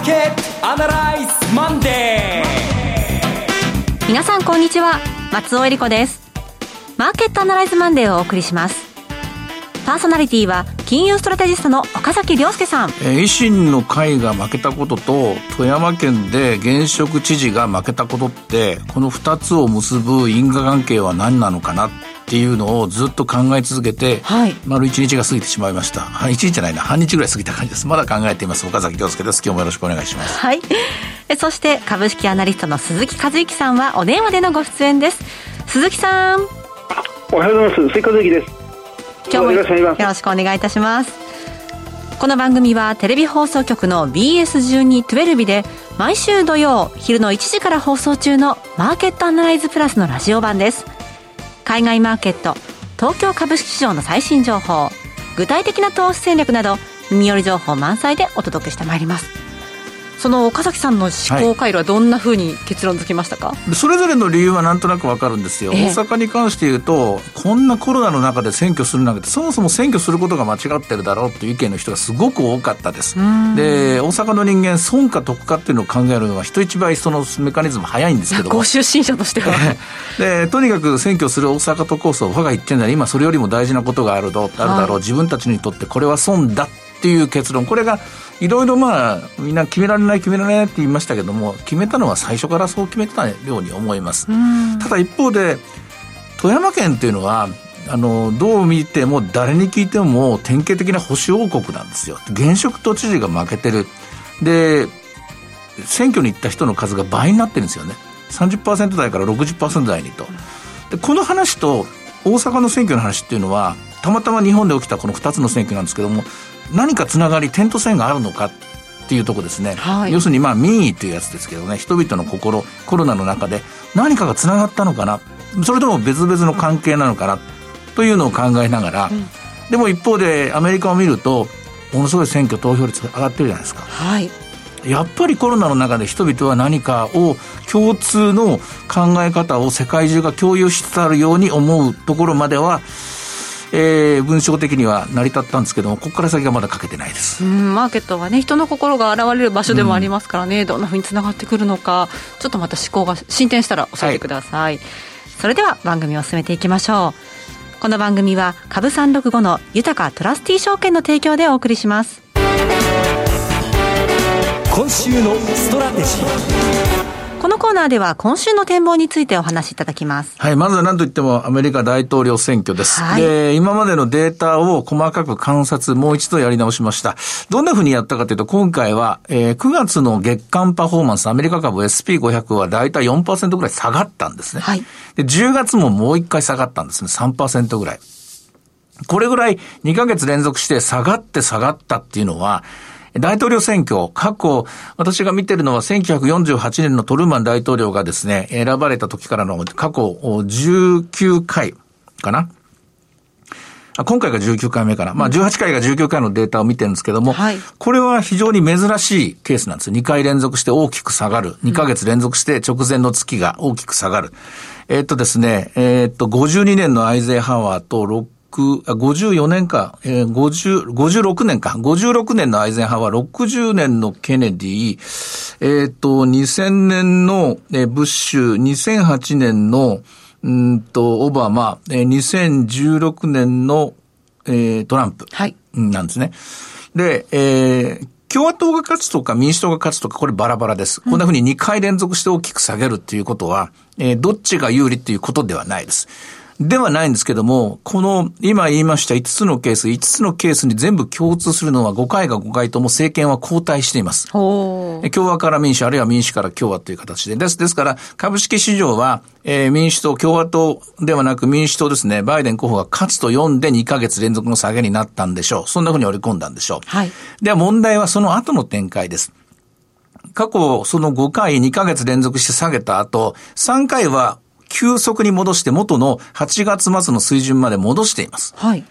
ーケットアナライズマンデー。皆さんこんにちは。松尾恵理子です。マーケットアナライズマンデーをお送りします。パーソナリティは金融ストラテジストの岡崎良介さん、えー、維新の会が負けたことと富山県で現職知事が負けたことってこの2つを結ぶ因果関係は何なのかなっていうのをずっと考え続けて、はい、丸1日が過ぎてしまいました。1日じゃないな。半日ぐらい過ぎた感じです。まだ考えています。岡崎良介です。今日もよろしくお願いします。はい。そして株式アナリストの鈴木和之さんはお電話でのご出演です。鈴木さん。おはようございます。鈴木和之です。今日もよろしくお願いいたします。この番組はテレビ放送局の BS1212 で毎週土曜昼の1時から放送中のマーケットアナライズプラスのラジオ版です海外マーケット東京株式市場の最新情報具体的な投資戦略など耳寄り情報満載でお届けしてまいります。その岡崎さんの思考回路はどんなふうに結論付きましたか、はい、それぞれの理由はなんとなくわかるんですよ、えー、大阪に関して言うとこんなコロナの中で選挙するなんてそもそも選挙することが間違ってるだろうという意見の人がすごく多かったです。で大阪の人間損か得かっていうのを考えるのは人一倍そのメカニズム早いんですけどご出身者としては。でとにかく選挙する大阪都構想我が言ってるのは今それよりも大事なことがあるどあるだろう、はい、自分たちにとってこれは損だ。っていう結論。これがいろいろまあみんな決められない決められないって言いましたけども決めたのは最初からそう決めてたように思います。ただ一方で富山県っていうのはあのどう見ても誰に聞いても典型的な保守王国なんですよ。現職都知事が負けてる。で選挙に行った人の数が倍になってるんですよね。30%台から60%台にと。でこの話と大阪の選挙の話っていうのはたまたま日本で起きたこの2つの選挙なんですけども何かつながり点と線があるのかっていうとこですね、はい、要するにまあ民意というやつですけどね。人々の心コロナの中で何かがつながったのかな。それとも別々の関係なのかなというのを考えながら、うん、でも一方でアメリカを見るとものすごい選挙投票率が上がってるじゃないですか。はいやっぱりコロナの中で人々は何かを共通の考え方を世界中が共有しつつあるように思うところまではえー、文章的には成り立ったんですけどもここから先がまだ書けてないです。うんマーケットはね人の心が現れる場所でもありますからね、うん、どんなふうにつながってくるのか。ちょっとまた思考が進展したら教えてください、はい、それでは番組を進めていきましょう。この番組は株365の豊トラスティ証券の提供でお送りします今週のストラテジーこのコーナーでは今週の展望についてお話しいただきます。はい、まずは何と言ってもアメリカ大統領選挙です。はい、で、今までのデータを細かく観察、もう一度やり直しました。どんな風にやったかというと、今回は、えー、9月の月間パフォーマンス、アメリカ株 SP500 はだいたい4%ぐらい下がったんですね。はい。で、10月ももう一回下がったんですね。3%ぐらい。これぐらい2ヶ月連続して下がって下がったっていうのは、大統領選挙、過去、私が見てるのは1948年のトルーマン大統領がですね、選ばれた時からの過去19回かな。今回が19回目かな。まあ、18回が19回のデータを見てるんですけども、はい、これは非常に珍しいケースなんです。2回連続して大きく下がる。2ヶ月連続して直前の月が大きく下がる。えー、っとですね、えー、っと、52年のアイゼンハワーと54年か、えー、50、56年か、56年のアイゼンハワー、60年のケネディ、えっ、ー、と、2000年の、えー、ブッシュ、2008年の、うんと、オバマ、えー、2016年の、えー、トランプ。はい。なんですね。で、えー、共和党が勝つとか民主党が勝つとか、これバラバラです。こんな風に2回連続して大きく下げるっていうことは、えー、どっちが有利っていうことではないです。ではないんですけども、この今言いました5つのケース、5つのケースに全部共通するのは5回が5回とも政権は交代しています。共和から民主、あるいは民主から共和という形で。です。ですから、株式市場は、えー、民主党、共和党ではなく民主党ですね、バイデン候補が勝つと読んで2ヶ月連続の下げになったんでしょう。そんなふうに織り込んだんでしょう。はい。では問題はその後の展開です。過去、その5回2ヶ月連続して下げた後、3回は急速に戻して元の8月末の水準まで戻しています。はい。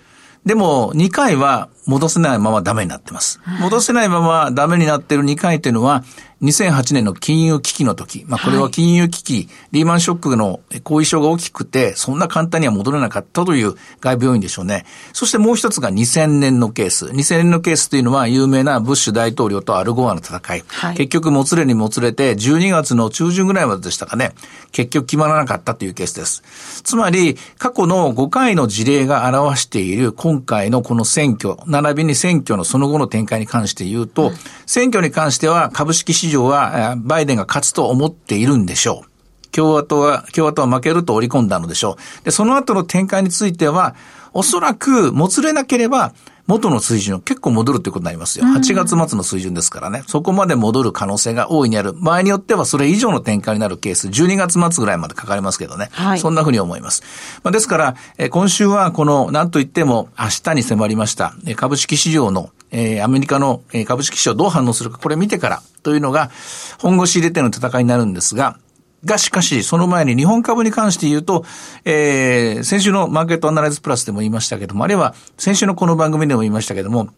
でも、2回は戻せないままダメになってます。戻せないままダメになっている2回っていうのは、2008年の金融危機の時、まあこれは金融危機、はい、リーマンショックの後遺症が大きくて、そんな簡単には戻れなかったという外部要因でしょうね。そしてもう一つが2000年のケース。2000年のケースというのは有名なブッシュ大統領とアルゴアの戦い。はい、結局もつれにもつれて、12月の中旬ぐらいまででしたかね。結局決まらなかったというケースです。つまり、過去の5回の事例が表している今回のこの選挙、並びに選挙のその後の展開に関して言うと、うん、選挙に関しては株式市場はバイデンが勝つと思っているんでしょう。共和党は、共和党は負けると織り込んだのでしょう。で、その後の展開については、おそらく、もつれなければ、元の水準結構戻るということになりますよ。8月末の水準ですからね。そこまで戻る可能性が大いにある。場合によってはそれ以上の展開になるケース、12月末ぐらいまでかかりますけどね。はい、そんなふうに思います。まあ、ですから、え今週はこの、なんといっても明日に迫りました、え株式市場のえー、アメリカの株式市場どう反応するか、これ見てからというのが、本腰入れての戦いになるんですが、がしかし、その前に日本株に関して言うと、えー、先週のマーケットアナライズプラスでも言いましたけども、あるいは先週のこの番組でも言いましたけども、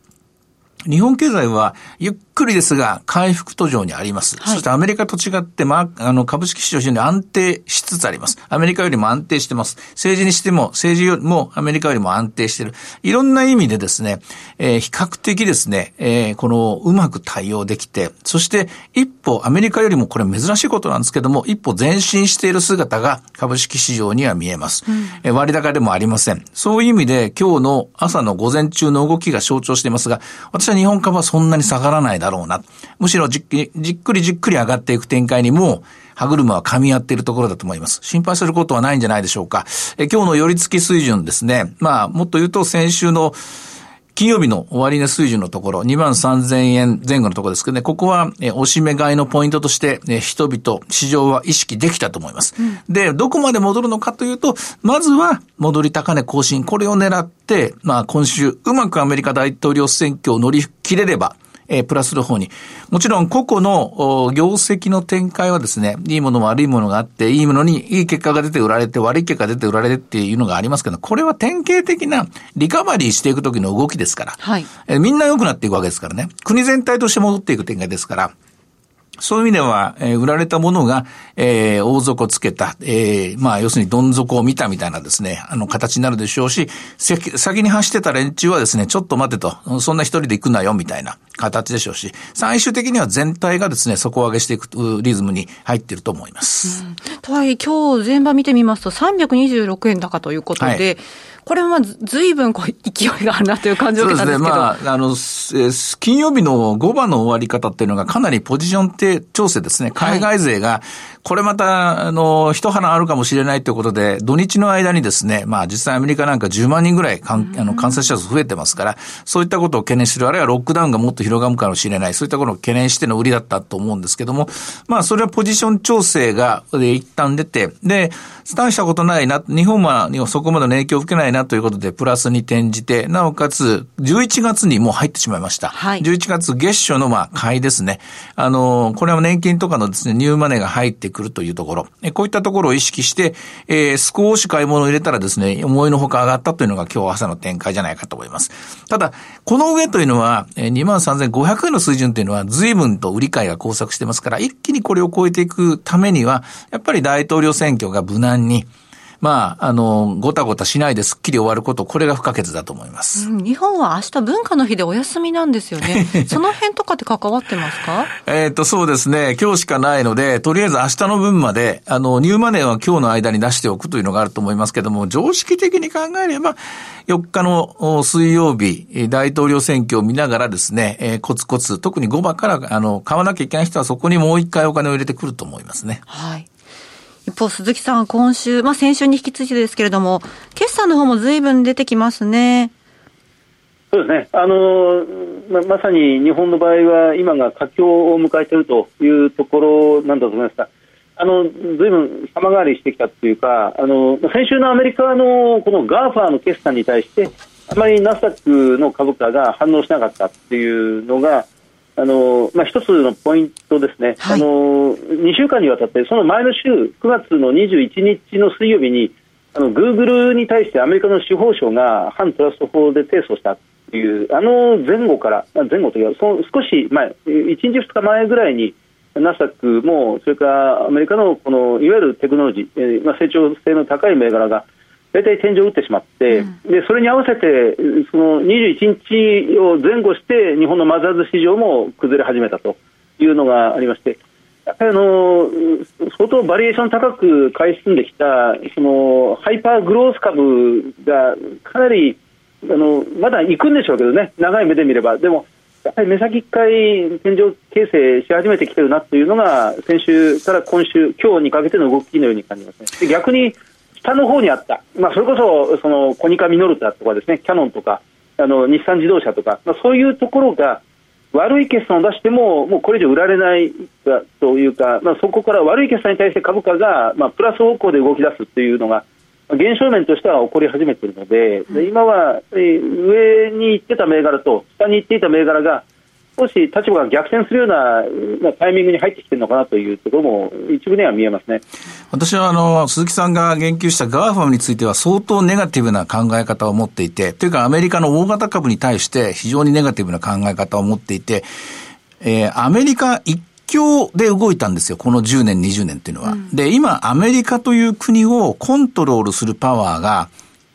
日本経済はゆっくりですが回復途上にあります。はい、そしてアメリカと違って、まあ、あの株式市場非常に安定しつつあります。アメリカよりも安定してます。政治にしても、政治よりもアメリカよりも安定している。いろんな意味でですね、えー、比較的ですね、えー、このうまく対応できて、そして一歩アメリカよりもこれ珍しいことなんですけども、一歩前進している姿が株式市場には見えます。うん、えー、割高でもありません。そういう意味で今日の朝の午前中の動きが象徴していますが、私は日本株はそんなに下がらないだろうな。むしろじっくりじっくりじっくり上がっていく展開にも、歯車は噛み合っているところだと思います。心配することはないんじゃないでしょうか。え今日の寄り付き水準ですね。まあ、もっと言うと先週の金曜日の終値水準のところ、2万3000円前後のところですけどね、ここは、え押し目買いのポイントとして、え人々、市場は意識できたと思います、うん。で、どこまで戻るのかというと、まずは戻り高値更新、これを狙って、まあ今週、うまくアメリカ大統領選挙を乗り切れれば、えー、プラスの方に。もちろん個々の業績の展開はですね、いいもの悪いものがあって、いいものにいい結果が出て売られて、悪い結果が出て売られてっていうのがありますけど、これは典型的なリカバリーしていくときの動きですから、はい、えー、みんな良くなっていくわけですからね。国全体として戻っていく展開ですから、そういう意味では、えー、売られたものが、えー、大底つけた、えー、まあ、要するにどん底を見たみたいなですね、あの、形になるでしょうし、先に走ってた連中はですね、ちょっと待てと、そんな一人で行くなよ、みたいな形でしょうし、最終的には全体がですね、底上げしていくリズムに入っていると思います。うん、とはいえ、今日全場見てみますと、326円高ということで、はいこれはずいぶんこう勢いがあるなという感じを受けたんですけど。そうですね。まあ、あの、金曜日の5番の終わり方っていうのがかなりポジション調整ですね。海外勢が、これまた、あの、一花あるかもしれないということで、土日の間にですね、まあ実際アメリカなんか10万人ぐらい感あの感染者数増えてますから、そういったことを懸念する、あるいはロックダウンがもっと広がるかもしれない、そういったことを懸念しての売りだったと思うんですけども、まあそれはポジション調整が、で一旦出て、で、大したことないな、日本はそこまでの影響を受けないなということで、プラスに転じて、なおかつ、11月にもう入ってしまいました。はい、11月月初のまあ買いですね。あの、これは年金とかのですね、ニューマネーが入ってくるというところ。こういったところを意識して、えー、少し買い物を入れたらですね、思いのほか上がったというのが今日朝の展開じゃないかと思います。ただ、この上というのは、23,500円の水準というのは随分と売り買いが交錯してますから、一気にこれを超えていくためには、やっぱり大統領選挙が無難に、まあ、あの、ごたごたしないですっきり終わること、これが不可欠だと思います。うん、日本は明日文化の日でお休みなんですよね。その辺とかって関わってますか？えっと、そうですね。今日しかないので、とりあえず明日の分まで、あの、ニューマネーは今日の間に出しておくというのがあると思いますけども、常識的に考えれば、4日の水曜日、大統領選挙を見ながらですね、えー、コツコツ、特に5番から、あの、買わなきゃいけない人はそこにもう一回お金を入れてくると思いますね。はい。一方、鈴木さん、今週、まあ先週に引き続いてですけれども、決算の方もずいぶん出てきますね。そうですね。あのま、まさに日本の場合は今が佳境を迎えているというところなんだと思いますが、あの、ずいぶん様変わりしてきたというか、あの、先週のアメリカのこの GAFA の決算に対して、あまりナスダックの株価が反応しなかったっていうのが、あのまあ、一つのポイントですね、はい、あの2週間にわたって、その前の週、9月の21日の水曜日に、あのグーグルに対してアメリカの司法省が反トラスト法で提訴したという、あの前後から、前後というか、その少し前、1日、2日前ぐらいに、ナスダックも、それからアメリカのこのいわゆるテクノロジー、えーまあ、成長性の高い銘柄が大体天井を打ってしまって、うん、でそれに合わせてその21日を前後して日本のマザーズ市場も崩れ始めたというのがありましてやっぱりあの相当バリエーション高く買い進んできたそのハイパーグロース株がかなりあのまだ行くんでしょうけどね長い目で見れば。でもやっぱり目先一回天井形成し始めてきてるなというのが先週から今週今日にかけての動きのように感じますね。で逆に下の方にあった、まあ、それこそそのコニカミノルタとかですね。キャノンとかあの日産自動車とか、まあ、そういうところが悪い決算を出してももうこれ以上売られないというか、まあ、そこから悪い決算に対して株価が、まあ、プラス方向で動き出すというのが現象面としては起こり始めているので、で今は上に行ってた銘柄と下に行っていた銘柄が少し立場が逆転するようなタイミングに入ってきてるのかなというところも一部には見えますね私はあの鈴木さんが言及した GAFAM については相当ネガティブな考え方を持っていて、というかアメリカの大型株に対して非常にネガティブな考え方を持っていて、えー、アメリカ一強で動いたんですよ。この10年、20年っていうのは。うん、で、今、アメリカという国をコントロールするパワーが、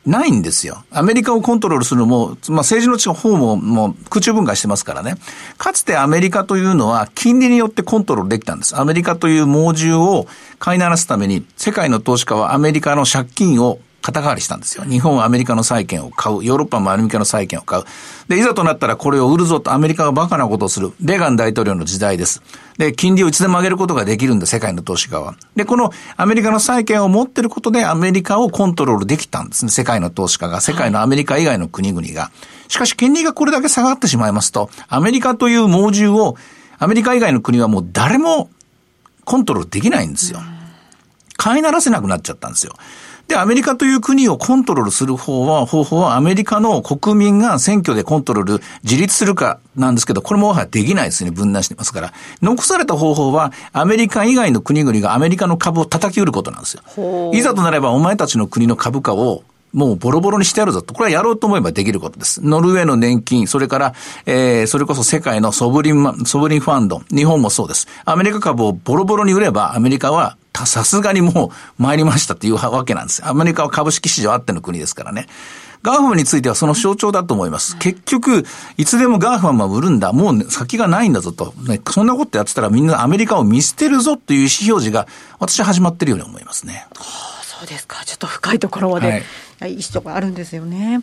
ないんですよ。アメリカをコントロールするのも、まあ、政治の力の方ももう空中分解してますからね。かつてアメリカというのは金利によってコントロールできたんです。アメリカという猛獣を飼いならすために、世界の投資家はアメリカの借金を肩代わりしたんですよ。日本はアメリカの債券を買う。ヨーロッパもアメリカの債券を買う。で、いざとなったらこれを売るぞとアメリカがバカなことをする。レーガン大統領の時代です。で、金利をいつでも上げることができるんだ、世界の投資家は。で、このアメリカの債券を持ってることでアメリカをコントロールできたんですね。世界の投資家が。世界のアメリカ以外の国々が。しかし、金利がこれだけ下がってしまいますと、アメリカという猛獣をアメリカ以外の国はもう誰もコントロールできないんですよ。飼いならせなくなっちゃったんですよ。で、アメリカという国をコントロールする方は、方法はアメリカの国民が選挙でコントロール、自立するかなんですけど、これもはやできないですね。分断してますから。残された方法は、アメリカ以外の国々がアメリカの株を叩き売ることなんですよ。いざとなれば、お前たちの国の株価をもうボロボロにしてやるぞと。これはやろうと思えばできることです。ノルウェーの年金、それから、えー、それこそ世界のソブリン、ソブリンファンド、日本もそうです。アメリカ株をボロボロに売れば、アメリカはさすがにもう参りましたっていうわけなんです。アメリカは株式市場あっての国ですからね。 GAFAM についてはその象徴だと思います。結局、いつでも GAFAM は売るんだ。もう先がないんだぞと。ね、そんなことやってたらみんなアメリカを見捨てるぞという意思表示が私は始まってるように思いますね。はあ、そうですか。ちょっと深いところまで、はい、意思があるんですよね。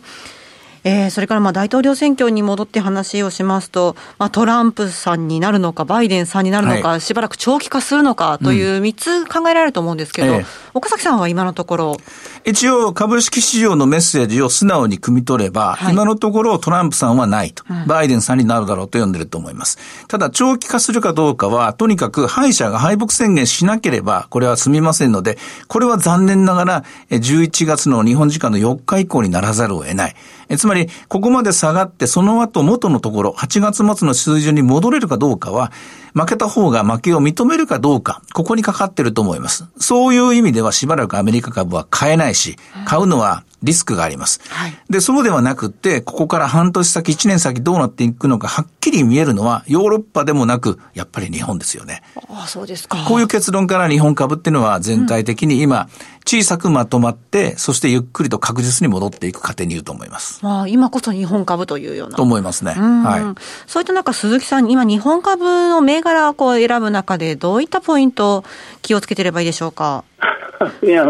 えー、それからまあ大統領選挙に戻って話をしますと、まあ、トランプさんになるのか、バイデンさんになるのか、はい、しばらく長期化するのかという3つ考えられると思うんですけど、うんええ、岡崎さんは今のところ。一応、株式市場のメッセージを素直に汲み取れば、はい、今のところトランプさんはないと、うん、バイデンさんになるだろうと読んでると思います。ただ、長期化するかどうかは、とにかく敗者が敗北宣言しなければ、これは済みませんので、これは残念ながら、11月の日本時間の4日以降にならざるを得ない。えつまり、りここまで下がって、その後元のところ、8月末の水準に戻れるかどうかは、負けた方が負けを認めるかどうか、ここにかかってると思います。そういう意味ではしばらくアメリカ株は買えないし、買うのはリスクがあります。はい、で、そうではなくって、ここから半年先、1年先どうなっていくのかはっきり見えるのは、ヨーロッパでもなく、やっぱり日本ですよね。ああ、そうですか。こういう結論から日本株っていうのは全体的に今、小さくまとまって、そしてゆっくりと確実に戻っていく過程に言うと思います。まあ、今こそ日本株というような。と思いますね。はい。そういった中、鈴木さん、今日本株の銘柄をこう選ぶ中で、どういったポイントを気をつけてればいいでしょうか？いや、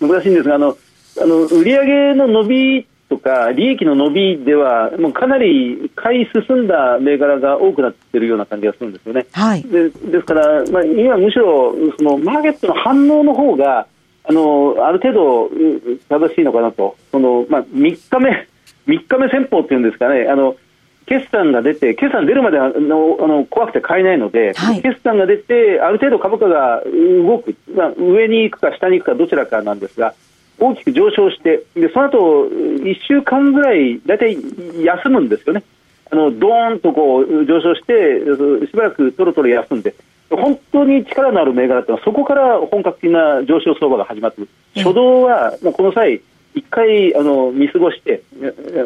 難しいんですが、あの、あの売上の伸びとか利益の伸びではもうかなり買い進んだ銘柄が多くなっているような感じがするんですよね。はい、でですから、まあ、今むしろそのマーケットの反応の方があのある程度正しいのかなと。その、まあ、3日目3日目戦法っていうんですかね。あの決算が出て決算出るまであのあの怖くて買えないので、はい、決算が出てある程度株価が動く、まあ、上に行くか下に行くかどちらかなんですが大きく上昇してでその後1週間ぐらい大体休むんですよね。あのドーンとこう上昇してしばらくとろとろ休んで本当に力のある銘柄ってのはそこから本格的な上昇相場が始まって初動はもうこの際1回あの見過ごして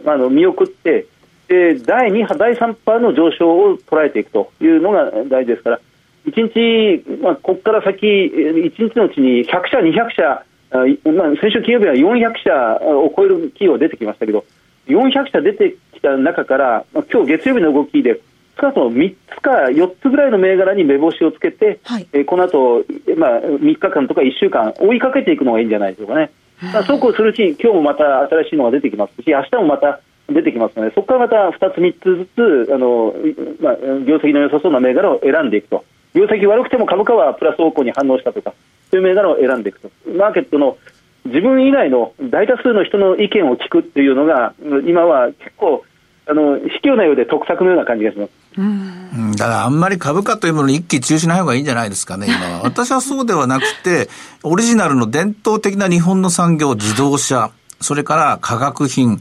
あの見送ってで第2波、第3波の上昇を捉えていくというのが大事ですから1日、まあ、ここから先、1日のうちに100社、200社、まあ、先週金曜日は400社を超える企業出てきましたけど、400社出てきた中から、まあ、今日月曜日の動きで、少なくとも3つか4つぐらいの銘柄に目星をつけて、はい、えー、この後、まあ3日間とか1週間追いかけていくのがいいんじゃないでしょうかね。まあ、そうこうするうちに今日もまた新しいのが出てきますし、明日もまた出てきます。ので、そこからまた2つ、3つずつ、あのまあ、業績の良さそうな銘柄を選んでいくと、業績悪くても株価はプラス方向に反応したとか、そういう銘柄を選んでいくと、マーケットの自分以外の大多数の人の意見を聞くっていうのが、今は結構、あの卑怯なようで得策のような感じがします。うん、だからあんまり株価というものに一喜中止ない方がいいんじゃないですかね、今は。私はそうではなくて、オリジナルの伝統的な日本の産業、自動車、それから化学品、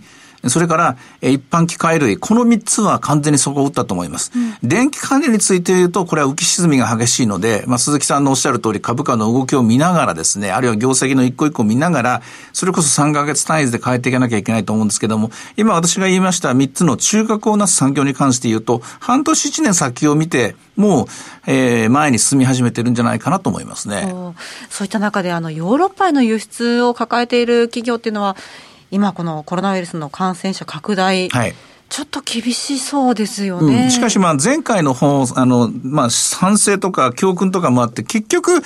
それから、一般機械類、この3つは完全に底を打ったと思います。うん、電気関連について言うと、これは浮き沈みが激しいので、まあ、鈴木さんのおっしゃる通り株価の動きを見ながらですね、あるいは業績の一個一個を見ながら、それこそ3ヶ月単位で変えていかなきゃいけないと思うんですけども、今私が言いました3つの中核をなす産業に関して言うと、半年1年先を見て、もう、えー、前に進み始めてるんじゃないかなと思いますね。そういった中で、あの、ヨーロッパへの輸出を抱えている企業っていうのは、今このコロナウイルスの感染者拡大、はい、ちょっと厳しそうですよね。うん、しかし、まあ、前回の本、あの、まあ、反省とか教訓とかもあって、結局、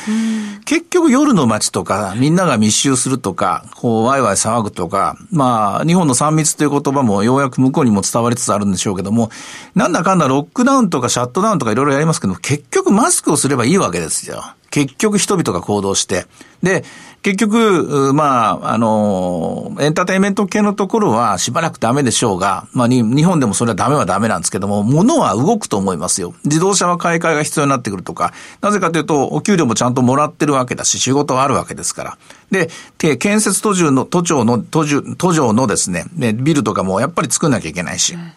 結局夜の街とか、みんなが密集するとか、こう、ワイワイ騒ぐとか、まあ、日本の3密という言葉もようやく向こうにも伝わりつつあるんでしょうけども、なんだかんだロックダウンとかシャットダウンとかいろいろやりますけど、結局マスクをすればいいわけですよ。結局人々が行動して。で、結局、まあ、あの、エンターテインメント系のところはしばらくダメでしょうが、まあ、日本でもそれはダメはダメなんですけども、物は動くと思いますよ。自動車は買い替えが必要になってくるとか、なぜかというと、お給料もちゃんともらってるわけだし、仕事はあるわけですから。で、建設途中の、都庁の、途上、途上のですね、ビルとかもやっぱり作んなきゃいけないし。うん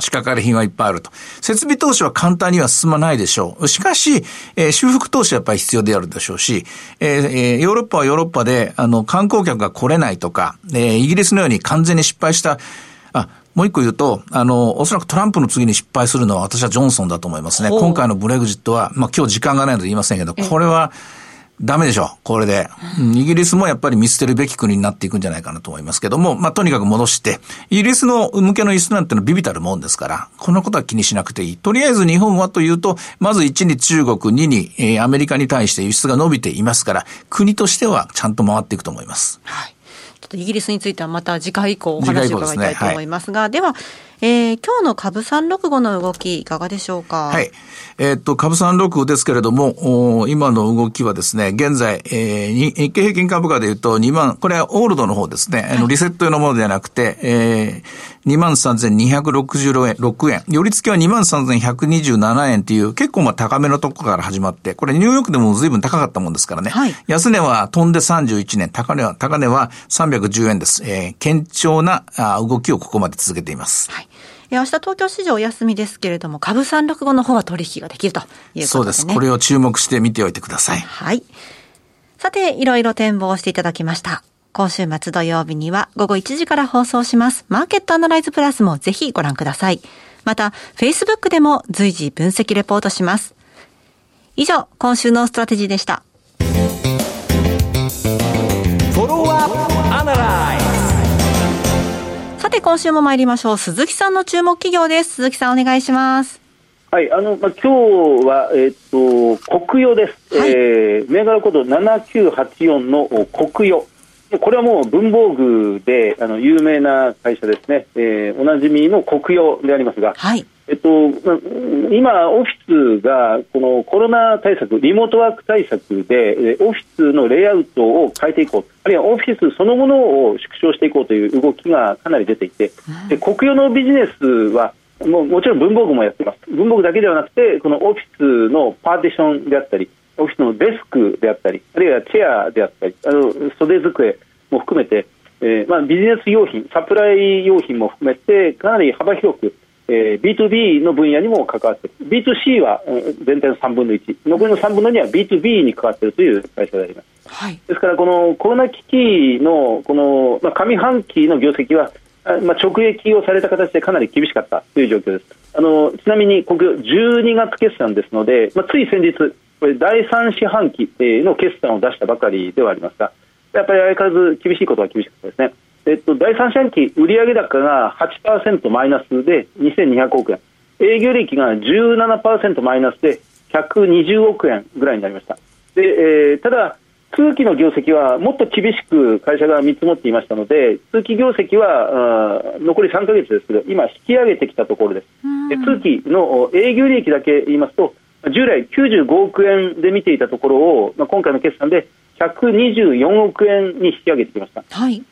仕掛かり品はいっぱいあると。設備投資は簡単には進まないでしょう。しかし、えー、修復投資はやっぱり必要であるでしょうし、えー、えー、ヨーロッパはヨーロッパで、あの、観光客が来れないとか、えー、イギリスのように完全に失敗した、あ、もう一個言うと、あの、おそらくトランプの次に失敗するのは私はジョンソンだと思いますね。今回のブレグジットは、まあ今日時間がないので言いませんけど、これは、ダメでしょう、これで。イギリスもやっぱり見捨てるべき国になっていくんじゃないかなと思いますけども、まあ、とにかく戻して、イギリスの向けの輸出なんてのはビビたるもんですから、このことは気にしなくていい。とりあえず日本はというと、まず1に中国、2に、えー、アメリカに対して輸出が伸びていますから、国としてはちゃんと回っていくと思います。はい。ちょっとイギリスについてはまた次回以降お話を伺いたいと思いますが、では、えー、今日の株365の動き、いかがでしょうか？はい。えー、っと、株365ですけれども、今の動きはですね、現在、えー、日経平均株価で言うと2万、これはオールドの方ですね、はい、あのリセット用のものではなくて、えー、23,266円。寄り付きは23,127円という、結構まあ高めのところから始まって、これニューヨークでも随分高かったもんですからね。はい、安値は飛んで31年、高値は、高値は310円です。えー、堅調な動きをここまで続けています。はい明日東京市場お休みですけれども、株365の方は取引ができるということですね。そうです。これを注目して見ておいてください。はい。さて、いろいろ展望していただきました。今週末土曜日には午後1時から放送します。マーケットアナライズプラスもぜひご覧ください。また、Facebook でも随時分析レポートします。以上、今週のストラテジーでした。て今週も参りましょう。鈴木さんの注目企業です。鈴木さんお願いします。はい、あの、まあ、今日は、えっ、ー、と、国用です。はい、えー、銘柄コード7984の国用。これはもう文房具であの有名な会社ですね、えー、おなじみの国用でありますが、はい、えっと、今、オフィスがこのコロナ対策、リモートワーク対策で、オフィスのレイアウトを変えていこう、あるいはオフィスそのものを縮小していこうという動きがかなり出ていて、で国用のビジネスはもうもちろん文房具もやってます、文房具だけではなくて、このオフィスのパーティションであったり、オフィスのデスクであったり、あるいはチェアであったり、あの袖机も含めて、えーまあ、ビジネス用品、サプライ用品も含めて、かなり幅広く、えー、B2B の分野にも関わっている。B2C は全体の3分の1残りの3分の2は B2B に関わっているという会社であります、はい、ですからこのコロナ危機のこの、まあ、上半期の業績は、まあ、直撃をされた形でかなり厳しかったという状況ですあのちなみに国12月決算ですので、まあ、つい先日、これ第3四半期の決算を出したばかりではありますが、やっぱり相変わらず厳しいことは厳しかったですね。えっと、第3四半期売上高が8%マイナスで2200億円、営業利益が17%マイナスで120億円ぐらいになりました。で、えー、ただ、通期の業績はもっと厳しく会社が見積もっていましたので、通期業績は残り3か月ですけど、今、引き上げてきたところです。で通期の営業利益だけ言いますと、従来95億円で見ていたところを、まあ、今回の決算で124億円に引き上げてきました。はい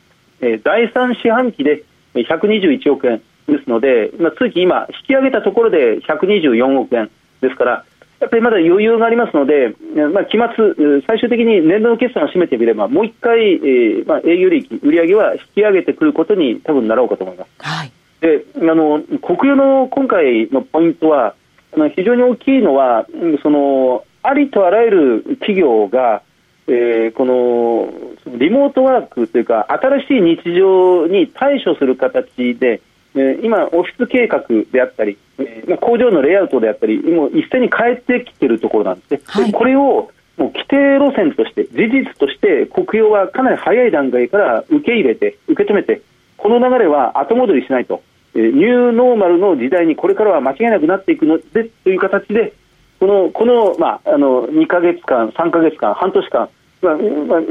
えー、第3四半期で121億円ですので、まあ、通期今、引き上げたところで124億円ですから、やっぱりまだ余裕がありますので、まあ、期末、最終的に年度の決算を締めてみれば、もう一回、えーまあ、営業利益、売上は引き上げてくることに多分なろうかと思います。はい、であの国有の今回のポイントは、あの非常に大きいのは、そのありとあらゆる企業が、えー、このリモートワークというか、新しい日常に対処する形で、え今、オフィス計画であったり、えー、工場のレイアウトであったり、もう一斉に変えてきているところなんですね。はい、これをもう規定路線として、事実として国用はかなり早い段階から受け入れて、受け止めて、この流れは後戻りしないと、えー、ニューノーマルの時代にこれからは間違いなくなっていくのでという形で、このこの,、まあ、あの2か月間、3か月間、半年間、まあまあ、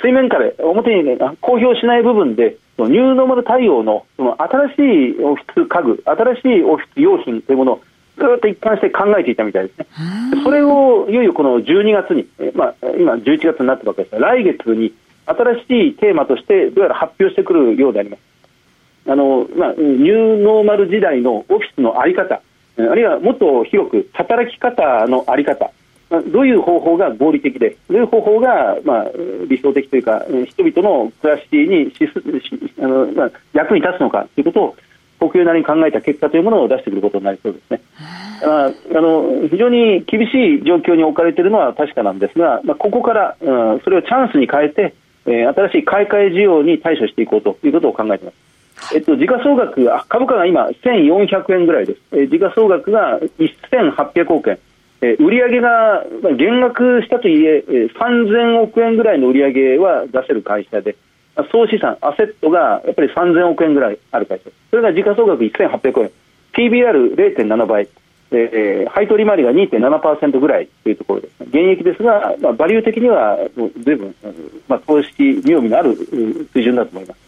水面下で表に、ね、公表しない部分でニューノーマル対応のその新しいオフィス家具新しいオフィス用品というものをずっと一貫して考えていたみたいですね。それをいよいよこの12月に、まあ、今11月になったわけですが来月に新しいテーマとしてどうやら発表してくるようであります。あのまあ、ニューノーマル時代のオフィスの在り方あるいはもっと広く働き方の在り方どういう方法が合理的で、どういう方法が、まあ、理想的というか、人々の暮らしにしあの、まあ、役に立つのかということを、国有なりに考えた結果というものを出してくることになりそうですね。ああの非常に厳しい状況に置かれているのは確かなんですが、まあ、ここから、うん、それをチャンスに変えて、えー、新しい買い替え需要に対処していこうということを考えています。えっと、時価総額、株価が今1400円ぐらいです。えー、時価総額が1800億円。え売上が減額したといえ3000億円ぐらいの売上は出せる会社で総資産、アセットがやっぱり3000億円ぐらいある会社それが時価総額1800円 PBR0.7 倍、えー、配当利回りが2.7%ぐらいというところです現役ですが、まあ、バリュー的にはずいぶん、まあ、投資に興味のある水準だと思います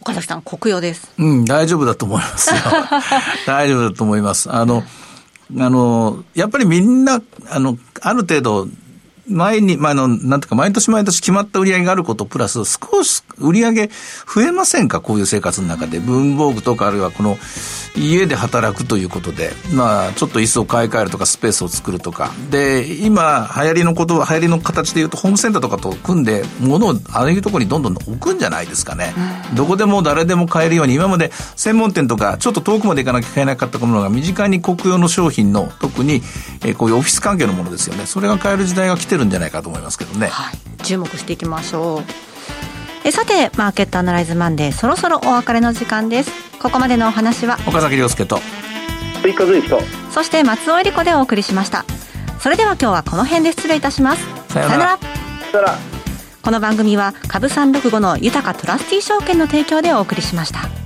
岡崎さん、国用です。うん、大丈夫だと思いますよ。大丈夫だと思います。あの、あの、やっぱりみんな、あの、ある程度、前に、まあ、の、なんていうか、毎年毎年決まった売り上げがあることプラス、少し売り上げ増えませんか？こういう生活の中で。文房具とか、あるいはこの、家で働くということで、まあ、ちょっと椅子を買い替えるとか、スペースを作るとか。で、今、流行りのこと、流行りの形で言うと、ホームセンターとかと組んで、物をああいうところにどんどん置くんじゃないですかね。どこでも誰でも買えるように、今まで専門店とか、ちょっと遠くまで行かなきゃ買えなかったものが、身近に国用の商品の、特に、えー、こういうオフィス関係のものですよね。それが買える時代が来てるんじゃないかと思いますけどね。はい。注目していきましょう。えさてマーケットアナライズマンデーそろそろお別れの時間です。ここまでのお話は岡崎亮介と。追加随とそして松尾恵理子でお送りしました。それでは今日はこの辺で失礼いたします。さよなら。さよなら。この番組は株三六五の豊かトラスティ証券の提供でお送りしました